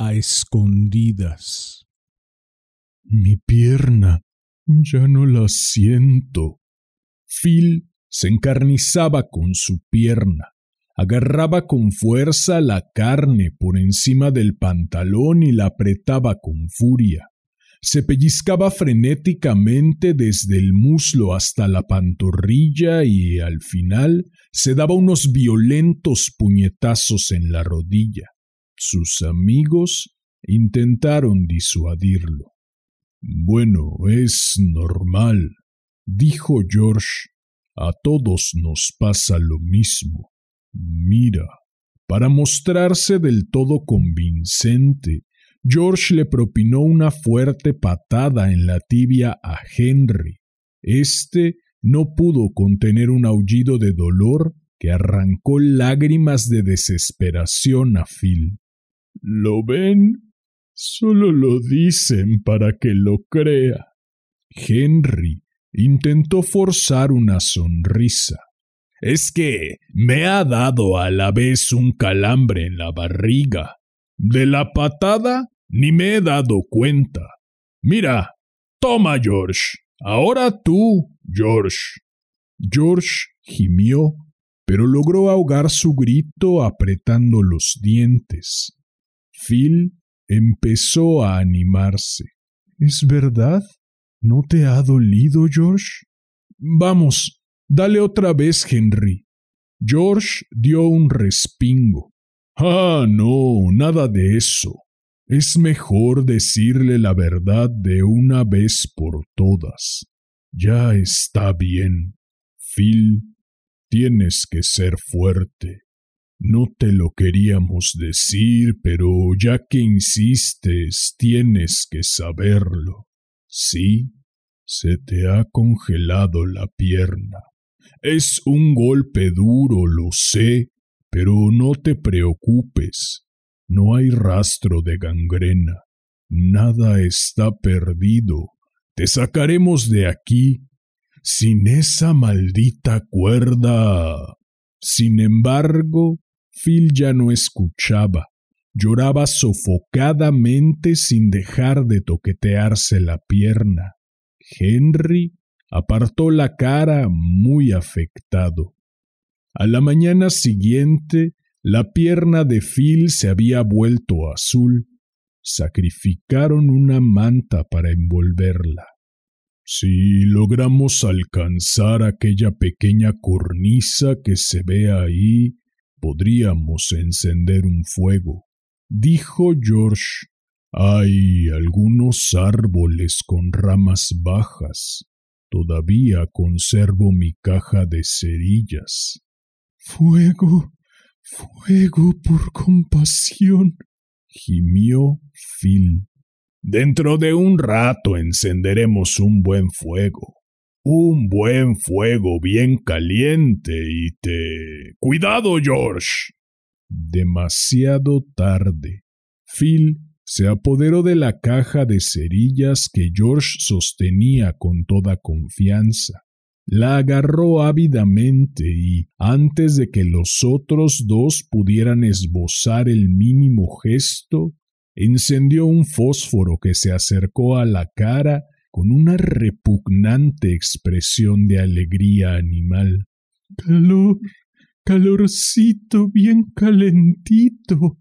a escondidas. Mi pierna ya no la siento. Phil se encarnizaba con su pierna, agarraba con fuerza la carne por encima del pantalón y la apretaba con furia. Se pellizcaba frenéticamente desde el muslo hasta la pantorrilla y al final se daba unos violentos puñetazos en la rodilla. Sus amigos intentaron disuadirlo. Bueno, es normal, dijo George. A todos nos pasa lo mismo. Mira, para mostrarse del todo convincente, George le propinó una fuerte patada en la tibia a Henry. Este no pudo contener un aullido de dolor que arrancó lágrimas de desesperación a Phil. ¿Lo ven? Solo lo dicen para que lo crea. Henry intentó forzar una sonrisa. Es que me ha dado a la vez un calambre en la barriga. De la patada ni me he dado cuenta. Mira, toma, George. Ahora tú, George. George gimió, pero logró ahogar su grito apretando los dientes. Phil empezó a animarse. ¿Es verdad? ¿No te ha dolido, George? Vamos, dale otra vez, Henry. George dio un respingo. Ah, no, nada de eso. Es mejor decirle la verdad de una vez por todas. Ya está bien. Phil, tienes que ser fuerte. No te lo queríamos decir, pero ya que insistes, tienes que saberlo. Sí, se te ha congelado la pierna. Es un golpe duro, lo sé, pero no te preocupes. No hay rastro de gangrena. Nada está perdido. Te sacaremos de aquí. Sin esa maldita cuerda. Sin embargo, Phil ya no escuchaba. Lloraba sofocadamente sin dejar de toquetearse la pierna. Henry apartó la cara muy afectado. A la mañana siguiente, la pierna de Phil se había vuelto azul. Sacrificaron una manta para envolverla. Si logramos alcanzar aquella pequeña cornisa que se ve ahí, podríamos encender un fuego, dijo George. Hay algunos árboles con ramas bajas. Todavía conservo mi caja de cerillas. Fuego, fuego por compasión, gimió Phil. Dentro de un rato encenderemos un buen fuego un buen fuego bien caliente y te... Cuidado, George. Demasiado tarde. Phil se apoderó de la caja de cerillas que George sostenía con toda confianza. La agarró ávidamente y, antes de que los otros dos pudieran esbozar el mínimo gesto, encendió un fósforo que se acercó a la cara con una repugnante expresión de alegría animal. Calor, calorcito bien calentito,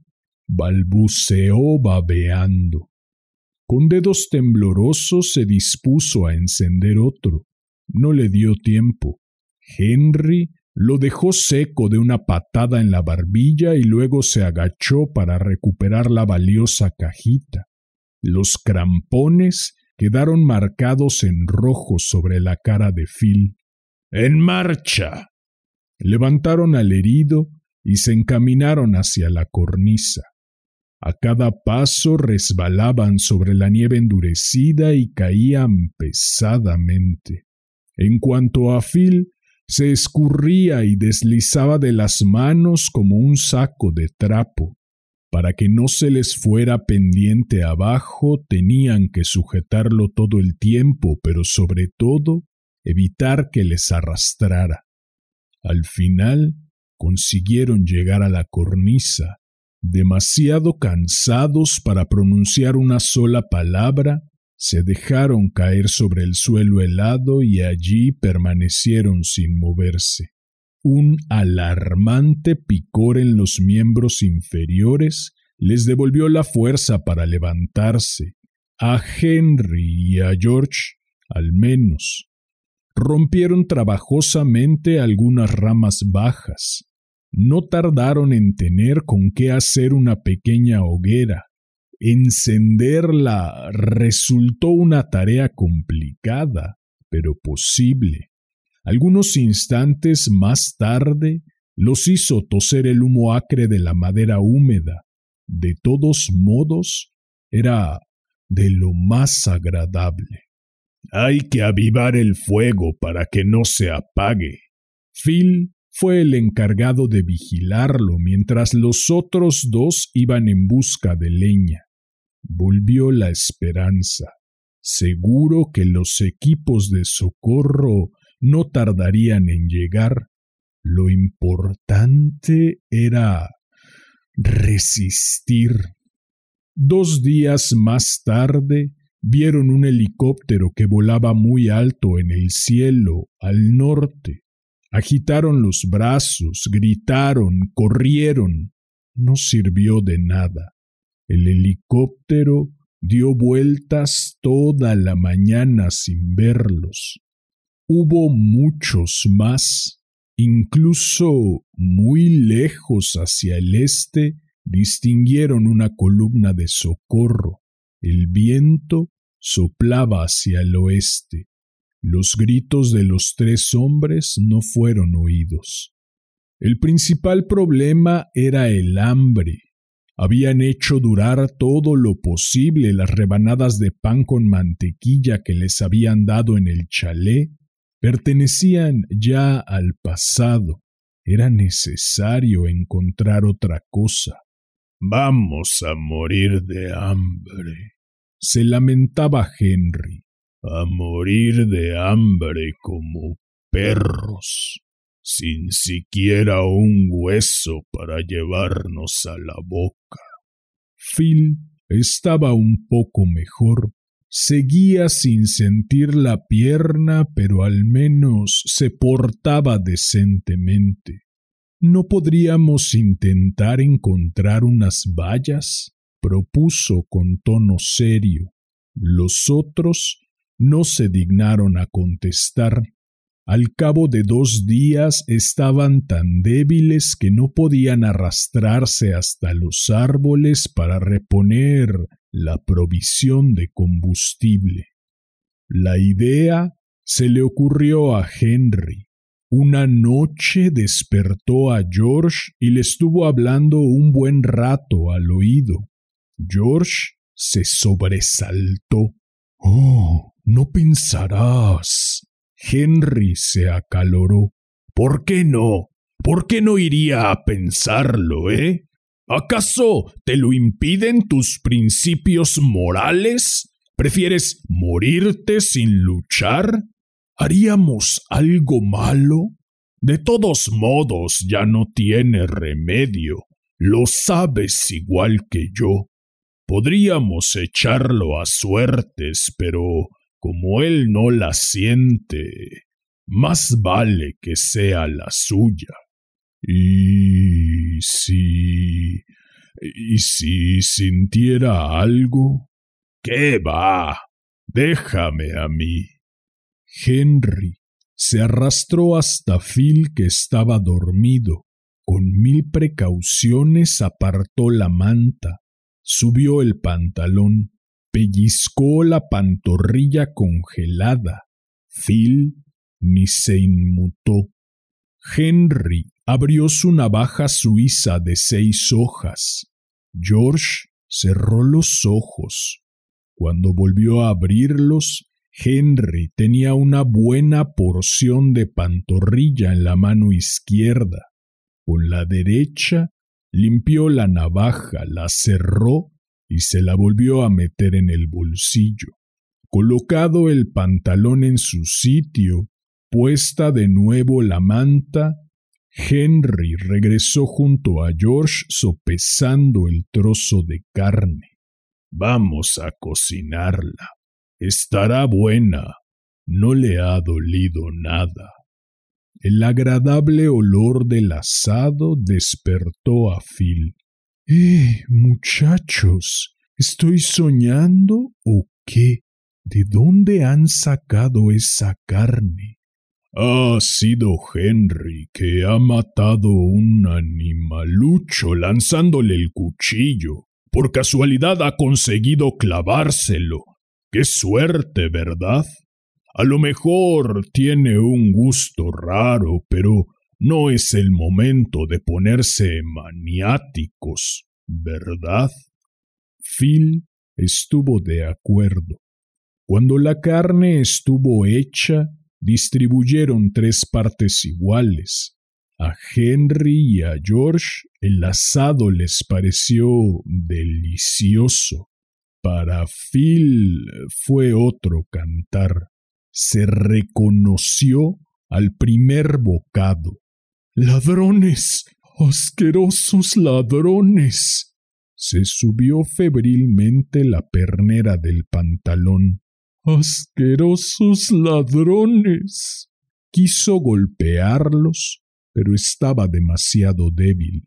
balbuceó babeando. Con dedos temblorosos se dispuso a encender otro. No le dio tiempo. Henry lo dejó seco de una patada en la barbilla y luego se agachó para recuperar la valiosa cajita. Los crampones quedaron marcados en rojo sobre la cara de Phil. ¡En marcha! Levantaron al herido y se encaminaron hacia la cornisa. A cada paso resbalaban sobre la nieve endurecida y caían pesadamente. En cuanto a Phil, se escurría y deslizaba de las manos como un saco de trapo. Para que no se les fuera pendiente abajo tenían que sujetarlo todo el tiempo, pero sobre todo evitar que les arrastrara. Al final consiguieron llegar a la cornisa, demasiado cansados para pronunciar una sola palabra, se dejaron caer sobre el suelo helado y allí permanecieron sin moverse. Un alarmante picor en los miembros inferiores les devolvió la fuerza para levantarse. A Henry y a George, al menos. Rompieron trabajosamente algunas ramas bajas. No tardaron en tener con qué hacer una pequeña hoguera. Encenderla resultó una tarea complicada, pero posible. Algunos instantes más tarde los hizo toser el humo acre de la madera húmeda. De todos modos, era de lo más agradable. Hay que avivar el fuego para que no se apague. Phil fue el encargado de vigilarlo mientras los otros dos iban en busca de leña. Volvió la esperanza. Seguro que los equipos de socorro no tardarían en llegar. Lo importante era resistir. Dos días más tarde vieron un helicóptero que volaba muy alto en el cielo al norte. Agitaron los brazos, gritaron, corrieron. No sirvió de nada. El helicóptero dio vueltas toda la mañana sin verlos. Hubo muchos más. Incluso muy lejos hacia el este distinguieron una columna de socorro. El viento soplaba hacia el oeste. Los gritos de los tres hombres no fueron oídos. El principal problema era el hambre. Habían hecho durar todo lo posible las rebanadas de pan con mantequilla que les habían dado en el chalet. Pertenecían ya al pasado. Era necesario encontrar otra cosa. Vamos a morir de hambre, se lamentaba Henry a morir de hambre como perros, sin siquiera un hueso para llevarnos a la boca. Phil estaba un poco mejor. Seguía sin sentir la pierna, pero al menos se portaba decentemente. ¿No podríamos intentar encontrar unas vallas? propuso con tono serio. Los otros no se dignaron a contestar. Al cabo de dos días estaban tan débiles que no podían arrastrarse hasta los árboles para reponer la provisión de combustible. La idea se le ocurrió a Henry. Una noche despertó a George y le estuvo hablando un buen rato al oído. George se sobresaltó. Oh, no pensarás. Henry se acaloró. ¿Por qué no? ¿Por qué no iría a pensarlo, eh? ¿Acaso te lo impiden tus principios morales? ¿Prefieres morirte sin luchar? ¿Haríamos algo malo? De todos modos ya no tiene remedio. Lo sabes igual que yo. Podríamos echarlo a suertes, pero como él no la siente, más vale que sea la suya. Y si... ¿Y si sintiera algo? ¿Qué va? Déjame a mí. Henry se arrastró hasta Phil que estaba dormido. Con mil precauciones apartó la manta, subió el pantalón, pellizcó la pantorrilla congelada. Phil ni se inmutó. Henry abrió su navaja suiza de seis hojas. George cerró los ojos. Cuando volvió a abrirlos, Henry tenía una buena porción de pantorrilla en la mano izquierda. Con la derecha limpió la navaja, la cerró y se la volvió a meter en el bolsillo. Colocado el pantalón en su sitio, puesta de nuevo la manta, Henry regresó junto a George sopesando el trozo de carne. Vamos a cocinarla. Estará buena. No le ha dolido nada. El agradable olor del asado despertó a Phil. Eh, muchachos, ¿estoy soñando o qué? ¿De dónde han sacado esa carne? Ha sido Henry que ha matado un animalucho lanzándole el cuchillo. Por casualidad ha conseguido clavárselo. Qué suerte, ¿verdad? A lo mejor tiene un gusto raro, pero no es el momento de ponerse maniáticos, ¿verdad? Phil estuvo de acuerdo. Cuando la carne estuvo hecha, distribuyeron tres partes iguales. A Henry y a George el asado les pareció delicioso. Para Phil fue otro cantar. Se reconoció al primer bocado. Ladrones. asquerosos ladrones. Se subió febrilmente la pernera del pantalón. Asquerosos ladrones. Quiso golpearlos, pero estaba demasiado débil.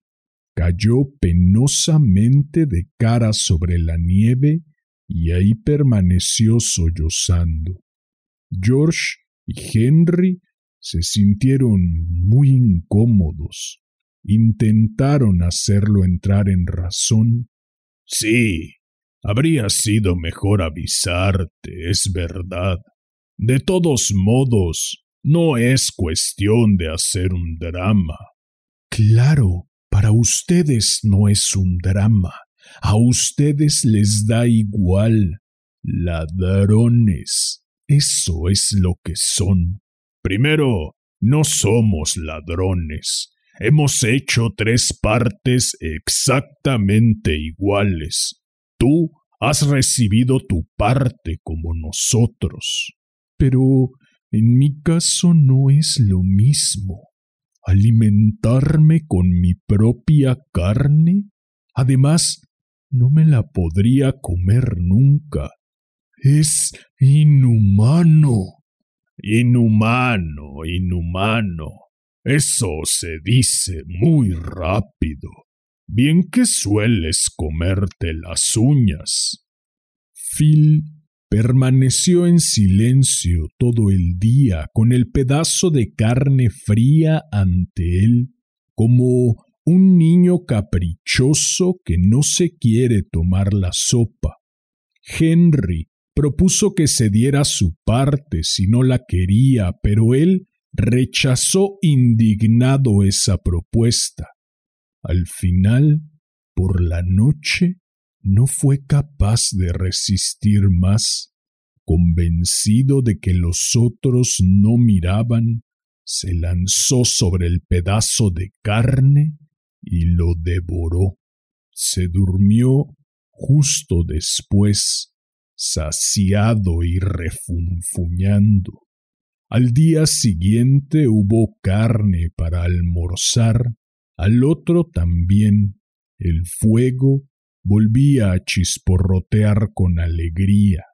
Cayó penosamente de cara sobre la nieve y ahí permaneció sollozando. George y Henry se sintieron muy incómodos. Intentaron hacerlo entrar en razón. Sí, habría sido mejor avisarte, es verdad. De todos modos, no es cuestión de hacer un drama. Claro, para ustedes no es un drama. A ustedes les da igual. Ladrones. Eso es lo que son. Primero, no somos ladrones. Hemos hecho tres partes exactamente iguales. Tú has recibido tu parte como nosotros. Pero en mi caso no es lo mismo. Alimentarme con mi propia carne. Además, no me la podría comer nunca. Es inhumano. Inhumano, inhumano. Eso se dice muy rápido. Bien que sueles comerte las uñas. Phil permaneció en silencio todo el día con el pedazo de carne fría ante él, como un niño caprichoso que no se quiere tomar la sopa. Henry propuso que se diera su parte si no la quería, pero él rechazó indignado esa propuesta. Al final, por la noche, no fue capaz de resistir más. Convencido de que los otros no miraban, se lanzó sobre el pedazo de carne y lo devoró. Se durmió justo después saciado y refunfuñando. Al día siguiente hubo carne para almorzar, al otro también. El fuego volvía a chisporrotear con alegría.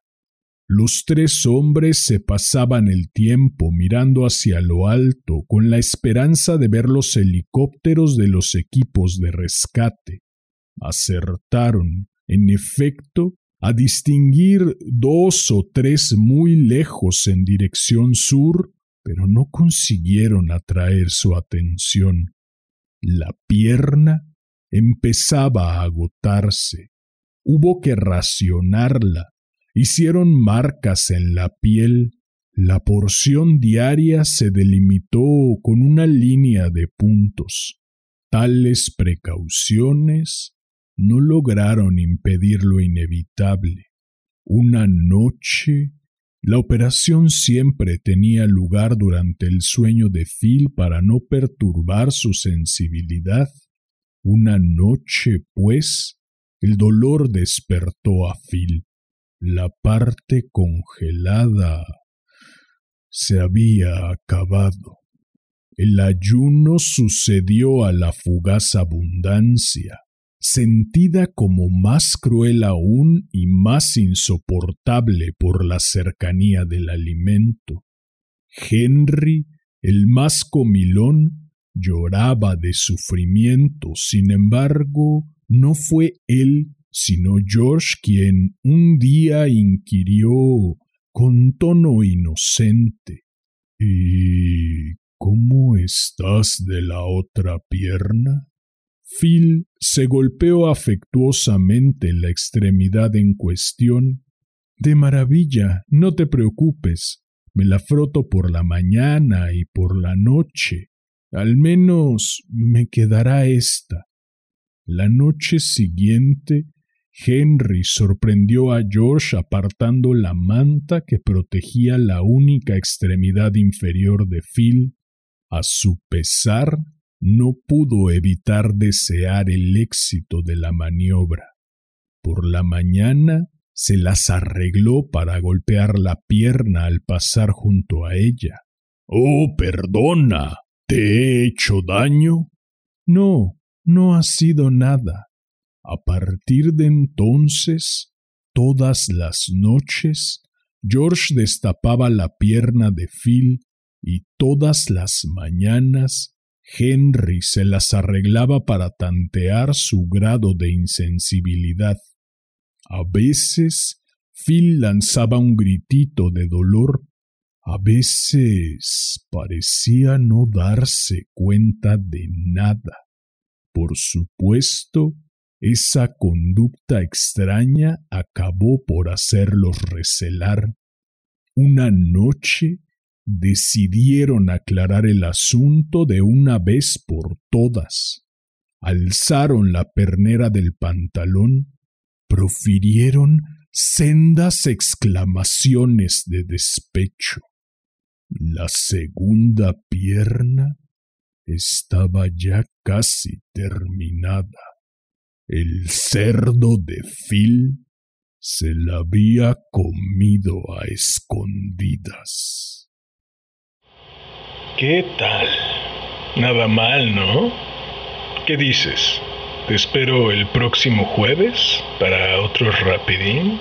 Los tres hombres se pasaban el tiempo mirando hacia lo alto con la esperanza de ver los helicópteros de los equipos de rescate. Acertaron, en efecto, a distinguir dos o tres muy lejos en dirección sur, pero no consiguieron atraer su atención. La pierna empezaba a agotarse. Hubo que racionarla. Hicieron marcas en la piel. La porción diaria se delimitó con una línea de puntos. Tales precauciones no lograron impedir lo inevitable. Una noche, la operación siempre tenía lugar durante el sueño de Phil para no perturbar su sensibilidad. Una noche, pues, el dolor despertó a Phil. La parte congelada se había acabado. El ayuno sucedió a la fugaz abundancia, sentida como más cruel aún y más insoportable por la cercanía del alimento. Henry, el más comilón, lloraba de sufrimiento, sin embargo, no fue él, sino George quien un día inquirió con tono inocente. ¿Y ¿Cómo estás de la otra pierna? Phil se golpeó afectuosamente la extremidad en cuestión. De maravilla, no te preocupes. Me la froto por la mañana y por la noche. Al menos me quedará esta. La noche siguiente, Henry sorprendió a George apartando la manta que protegía la única extremidad inferior de Phil a su pesar, no pudo evitar desear el éxito de la maniobra. Por la mañana se las arregló para golpear la pierna al pasar junto a ella. Oh, perdona. ¿Te he hecho daño? No, no ha sido nada. A partir de entonces, todas las noches, George destapaba la pierna de Phil y todas las mañanas Henry se las arreglaba para tantear su grado de insensibilidad. A veces Phil lanzaba un gritito de dolor, a veces parecía no darse cuenta de nada. Por supuesto, esa conducta extraña acabó por hacerlos recelar. Una noche decidieron aclarar el asunto de una vez por todas. Alzaron la pernera del pantalón, profirieron sendas exclamaciones de despecho. La segunda pierna estaba ya casi terminada. El cerdo de Phil se la había comido a escondidas. ¿Qué tal? Nada mal, ¿no? ¿Qué dices? ¿Te espero el próximo jueves para otro rapidín?